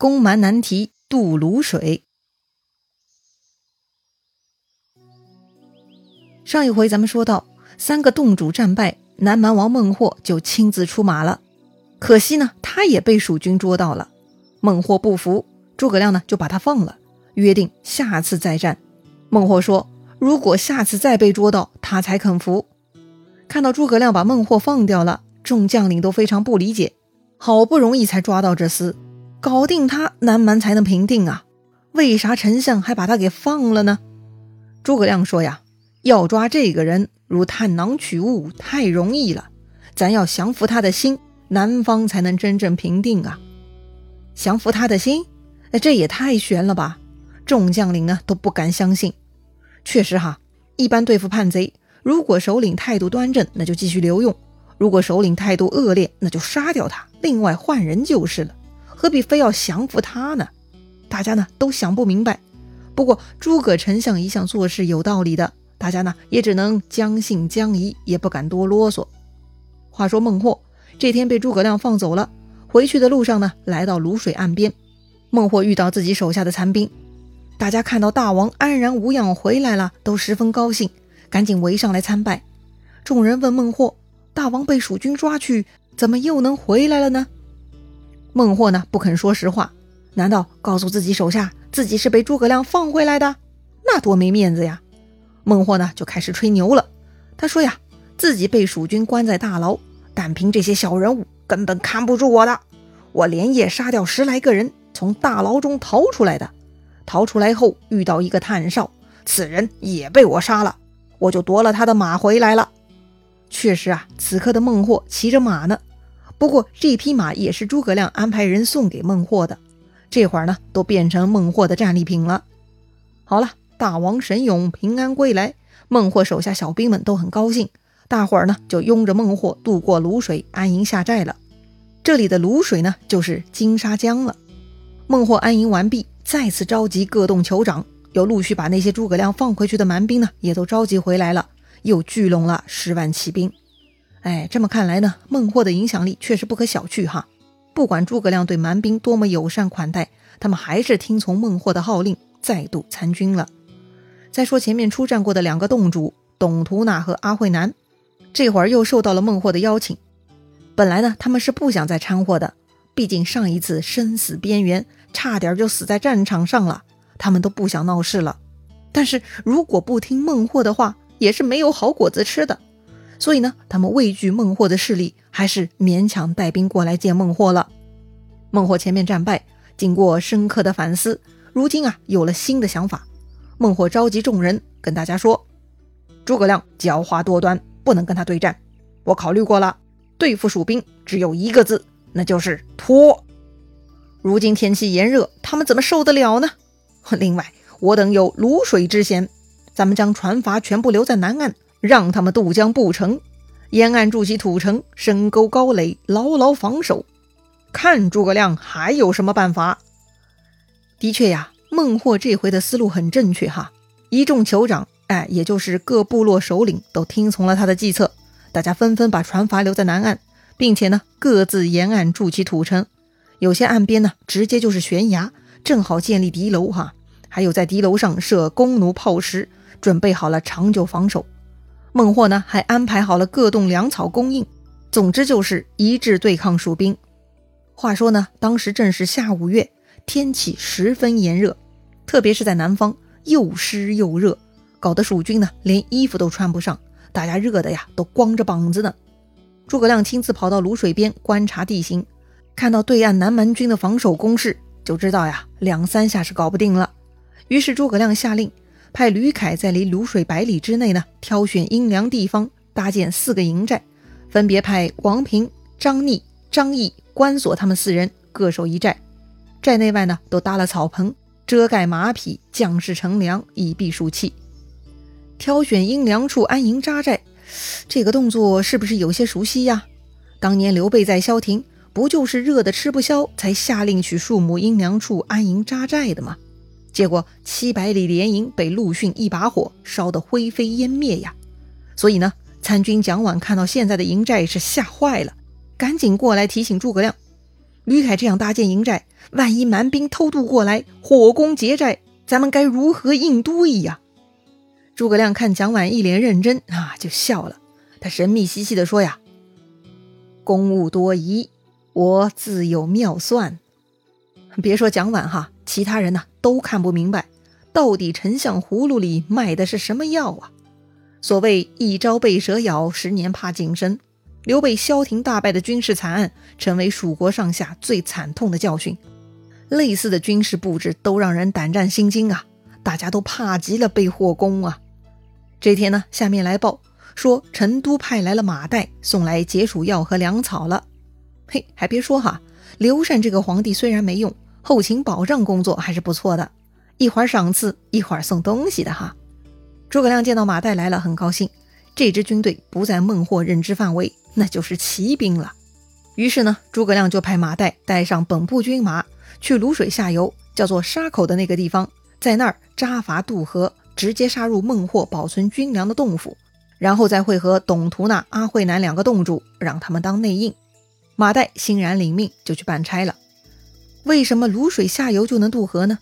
攻蛮难题渡泸水。上一回咱们说到，三个洞主战败，南蛮王孟获就亲自出马了。可惜呢，他也被蜀军捉到了。孟获不服，诸葛亮呢就把他放了，约定下次再战。孟获说：“如果下次再被捉到，他才肯服。”看到诸葛亮把孟获放掉了，众将领都非常不理解。好不容易才抓到这厮，搞定他，南蛮才能平定啊！为啥丞相还把他给放了呢？诸葛亮说呀：“要抓这个人，如探囊取物，太容易了。咱要降服他的心，南方才能真正平定啊！降服他的心，那这也太悬了吧！众将领呢都不敢相信。确实哈，一般对付叛贼。”如果首领态度端正，那就继续留用；如果首领态度恶劣，那就杀掉他，另外换人就是了。何必非要降服他呢？大家呢都想不明白。不过诸葛丞相一向做事有道理的，大家呢也只能将信将疑，也不敢多啰嗦。话说孟获这天被诸葛亮放走了，回去的路上呢，来到泸水岸边，孟获遇到自己手下的残兵，大家看到大王安然无恙回来了，都十分高兴。赶紧围上来参拜。众人问孟获：“大王被蜀军抓去，怎么又能回来了呢？”孟获呢不肯说实话。难道告诉自己手下自己是被诸葛亮放回来的？那多没面子呀！孟获呢就开始吹牛了。他说呀，自己被蜀军关在大牢，但凭这些小人物根本看不住我的。我连夜杀掉十来个人，从大牢中逃出来的。逃出来后遇到一个探哨，此人也被我杀了。我就夺了他的马回来了。确实啊，此刻的孟获骑着马呢。不过这匹马也是诸葛亮安排人送给孟获的，这会儿呢都变成孟获的战利品了。好了，大王神勇平安归来，孟获手下小兵们都很高兴，大伙儿呢就拥着孟获渡过泸水，安营下寨了。这里的泸水呢就是金沙江了。孟获安营完毕，再次召集各洞酋长。又陆续把那些诸葛亮放回去的蛮兵呢，也都召集回来了，又聚拢了十万骑兵。哎，这么看来呢，孟获的影响力确实不可小觑哈。不管诸葛亮对蛮兵多么友善款待，他们还是听从孟获的号令，再度参军了。再说前面出战过的两个洞主董图纳和阿慧南，这会儿又受到了孟获的邀请。本来呢，他们是不想再掺和的，毕竟上一次生死边缘，差点就死在战场上了。他们都不想闹事了，但是如果不听孟获的话，也是没有好果子吃的。所以呢，他们畏惧孟获的势力，还是勉强带兵过来见孟获了。孟获前面战败，经过深刻的反思，如今啊有了新的想法。孟获召集众人，跟大家说：“诸葛亮狡猾多端，不能跟他对战。我考虑过了，对付蜀兵只有一个字，那就是拖。如今天气炎热，他们怎么受得了呢？”另外，我等有卤水之嫌，咱们将船筏全部留在南岸，让他们渡江不成，沿岸筑起土城、深沟高垒，牢牢防守。看诸葛亮还有什么办法？的确呀，孟获这回的思路很正确哈。一众酋长，哎，也就是各部落首领，都听从了他的计策，大家纷纷把船筏留在南岸，并且呢，各自沿岸筑起土城，有些岸边呢，直接就是悬崖。正好建立敌楼哈，还有在敌楼上设弓弩炮石，准备好了长久防守。孟获呢还安排好了各洞粮草供应，总之就是一致对抗蜀兵。话说呢，当时正是夏五月，天气十分炎热，特别是在南方又湿又热，搞得蜀军呢连衣服都穿不上，大家热的呀都光着膀子呢。诸葛亮亲自跑到泸水边观察地形，看到对岸南蛮军的防守攻势。就知道呀，两三下是搞不定了。于是诸葛亮下令，派吕凯在离泸水百里之内呢，挑选阴凉地方搭建四个营寨，分别派王平、张逆、张毅、关索他们四人各守一寨。寨内外呢，都搭了草棚，遮盖马匹，将士乘凉，以避暑气。挑选阴凉处安营扎寨，这个动作是不是有些熟悉呀？当年刘备在萧亭。不就是热的吃不消，才下令取树木阴凉处安营扎寨的吗？结果七百里连营被陆逊一把火烧得灰飞烟灭呀！所以呢，参军蒋琬看到现在的营寨是吓坏了，赶紧过来提醒诸葛亮：“吕凯这样搭建营寨，万一蛮兵偷渡过来，火攻劫寨，咱们该如何应对呀？诸葛亮看蒋琬一脸认真啊，就笑了。他神秘兮兮地说：“呀，公务多疑，我自有妙算。别说蒋琬哈，其他人呢都看不明白，到底丞相葫芦里卖的是什么药啊？所谓一朝被蛇咬，十年怕井绳。刘备萧亭大败的军事惨案，成为蜀国上下最惨痛的教训。类似的军事布置都让人胆战心惊啊！大家都怕极了被火攻啊！这天呢，下面来报。”说成都派来了马岱，送来解暑药和粮草了。嘿，还别说哈，刘禅这个皇帝虽然没用，后勤保障工作还是不错的，一会儿赏赐，一会儿送东西的哈。诸葛亮见到马岱来了，很高兴。这支军队不在孟获认知范围，那就是骑兵了。于是呢，诸葛亮就派马岱带上本部军马，去泸水下游，叫做沙口的那个地方，在那儿扎筏渡河，直接杀入孟获保存军粮的洞府。然后再会合董图那、阿慧南两个洞主，让他们当内应。马岱欣然领命，就去办差了。为什么泸水下游就能渡河呢？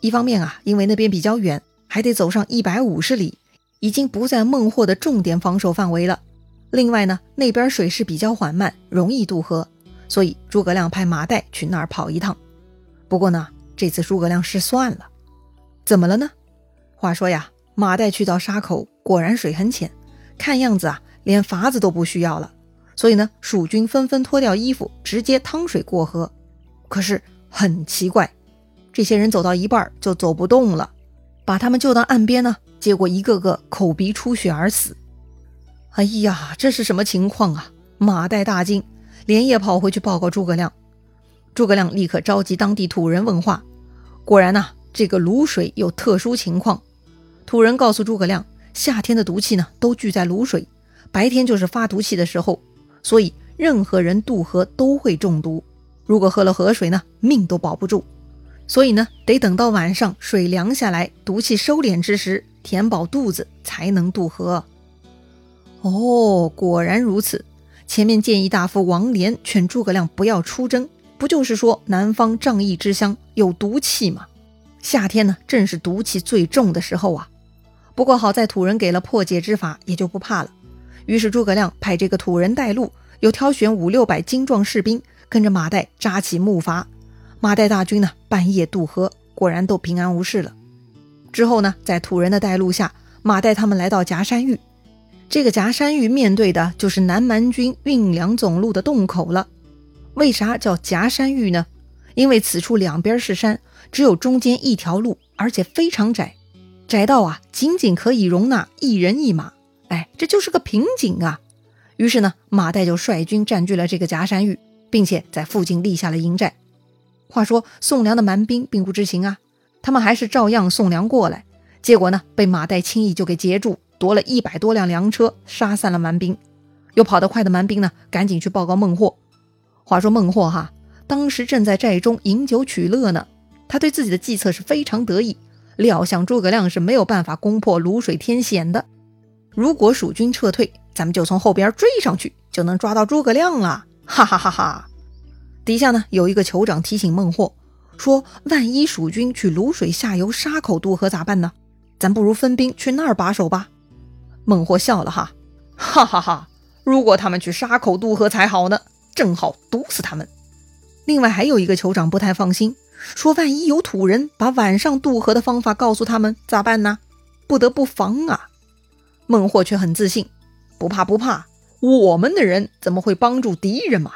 一方面啊，因为那边比较远，还得走上一百五十里，已经不在孟获的重点防守范围了。另外呢，那边水势比较缓慢，容易渡河，所以诸葛亮派马岱去那儿跑一趟。不过呢，这次诸葛亮失算了，怎么了呢？话说呀。马岱去到沙口，果然水很浅，看样子啊，连筏子都不需要了。所以呢，蜀军纷纷脱掉衣服，直接趟水过河。可是很奇怪，这些人走到一半就走不动了，把他们救到岸边呢，结果一个个口鼻出血而死。哎呀，这是什么情况啊？马岱大惊，连夜跑回去报告诸葛亮。诸葛亮立刻召集当地土人问话，果然呐，这个卤水有特殊情况。土人告诉诸葛亮，夏天的毒气呢都聚在卤水，白天就是发毒气的时候，所以任何人渡河都会中毒。如果喝了河水呢，命都保不住。所以呢，得等到晚上水凉下来，毒气收敛之时，填饱肚子才能渡河。哦，果然如此。前面建议大夫王连劝诸葛亮不要出征，不就是说南方仗义之乡有毒气吗？夏天呢，正是毒气最重的时候啊。不过好在土人给了破解之法，也就不怕了。于是诸葛亮派这个土人带路，又挑选五六百精壮士兵，跟着马岱扎起木筏。马岱大军呢，半夜渡河，果然都平安无事了。之后呢，在土人的带路下，马岱他们来到夹山峪。这个夹山峪面对的就是南蛮军运粮总路的洞口了。为啥叫夹山峪呢？因为此处两边是山，只有中间一条路，而且非常窄。窄道啊，仅仅可以容纳一人一马，哎，这就是个瓶颈啊。于是呢，马岱就率军占据了这个夹山峪，并且在附近立下了营寨。话说送粮的蛮兵并不知情啊，他们还是照样送粮过来，结果呢，被马岱轻易就给截住，夺了一百多辆粮车，杀散了蛮兵。又跑得快的蛮兵呢，赶紧去报告孟获。话说孟获哈，当时正在寨中饮酒取乐呢，他对自己的计策是非常得意。料想诸葛亮是没有办法攻破泸水天险的。如果蜀军撤退，咱们就从后边追上去，就能抓到诸葛亮了。哈哈哈哈！底下呢有一个酋长提醒孟获说：“万一蜀军去卤水下游沙口渡河咋办呢？咱不如分兵去那儿把守吧。”孟获笑了哈，哈哈哈！如果他们去沙口渡河才好呢，正好毒死他们。另外还有一个酋长不太放心。说：“万一有土人把晚上渡河的方法告诉他们，咋办呢？不得不防啊。”孟获却很自信：“不怕不怕，我们的人怎么会帮助敌人嘛？”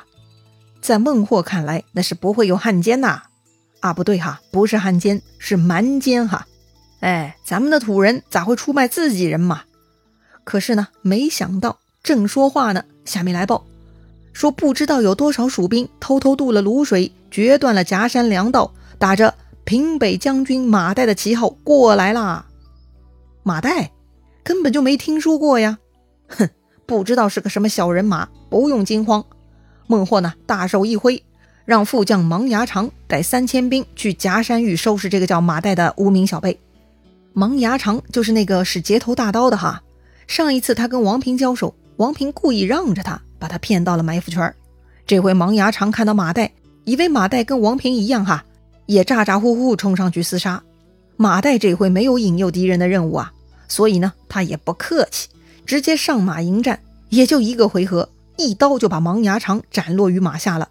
在孟获看来，那是不会有汉奸呐。啊，不对哈，不是汉奸，是蛮奸哈。哎，咱们的土人咋会出卖自己人嘛？可是呢，没想到正说话呢，下面来报。说不知道有多少蜀兵偷偷渡了泸水，决断了夹山粮道，打着平北将军马岱的旗号过来啦。马岱根本就没听说过呀，哼，不知道是个什么小人马，不用惊慌。孟获呢，大手一挥，让副将芒牙长带三千兵去夹山峪收拾这个叫马岱的无名小辈。芒牙长就是那个使截头大刀的哈，上一次他跟王平交手，王平故意让着他。把他骗到了埋伏圈这回芒牙长看到马岱，以为马岱跟王平一样哈，也咋咋呼呼冲上去厮杀。马岱这回没有引诱敌人的任务啊，所以呢，他也不客气，直接上马迎战，也就一个回合，一刀就把芒牙长斩落于马下了。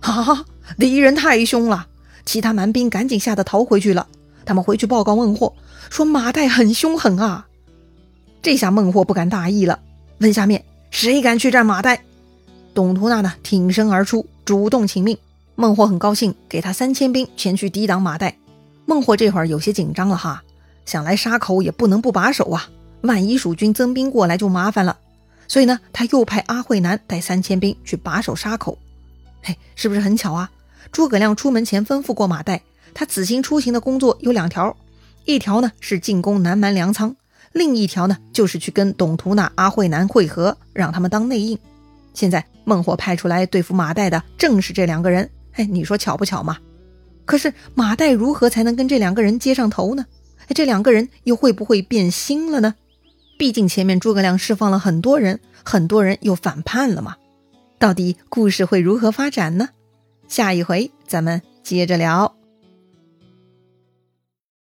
哈哈，敌人太凶了，其他蛮兵赶紧吓得逃回去了。他们回去报告孟获，说马岱很凶狠啊。这下孟获不敢大意了，问下面谁敢去战马岱？董图纳呢，挺身而出，主动请命。孟获很高兴，给他三千兵前去抵挡马岱。孟获这会儿有些紧张了哈，想来杀口也不能不把守啊，万一蜀军增兵过来就麻烦了。所以呢，他又派阿慧南带三千兵去把守沙口。嘿，是不是很巧啊？诸葛亮出门前吩咐过马岱，他此行出行的工作有两条，一条呢是进攻南蛮粮仓，另一条呢就是去跟董图那、阿慧南会合，让他们当内应。现在孟获派出来对付马岱的正是这两个人，嘿，你说巧不巧嘛？可是马岱如何才能跟这两个人接上头呢？这两个人又会不会变心了呢？毕竟前面诸葛亮释放了很多人，很多人又反叛了嘛。到底故事会如何发展呢？下一回咱们接着聊。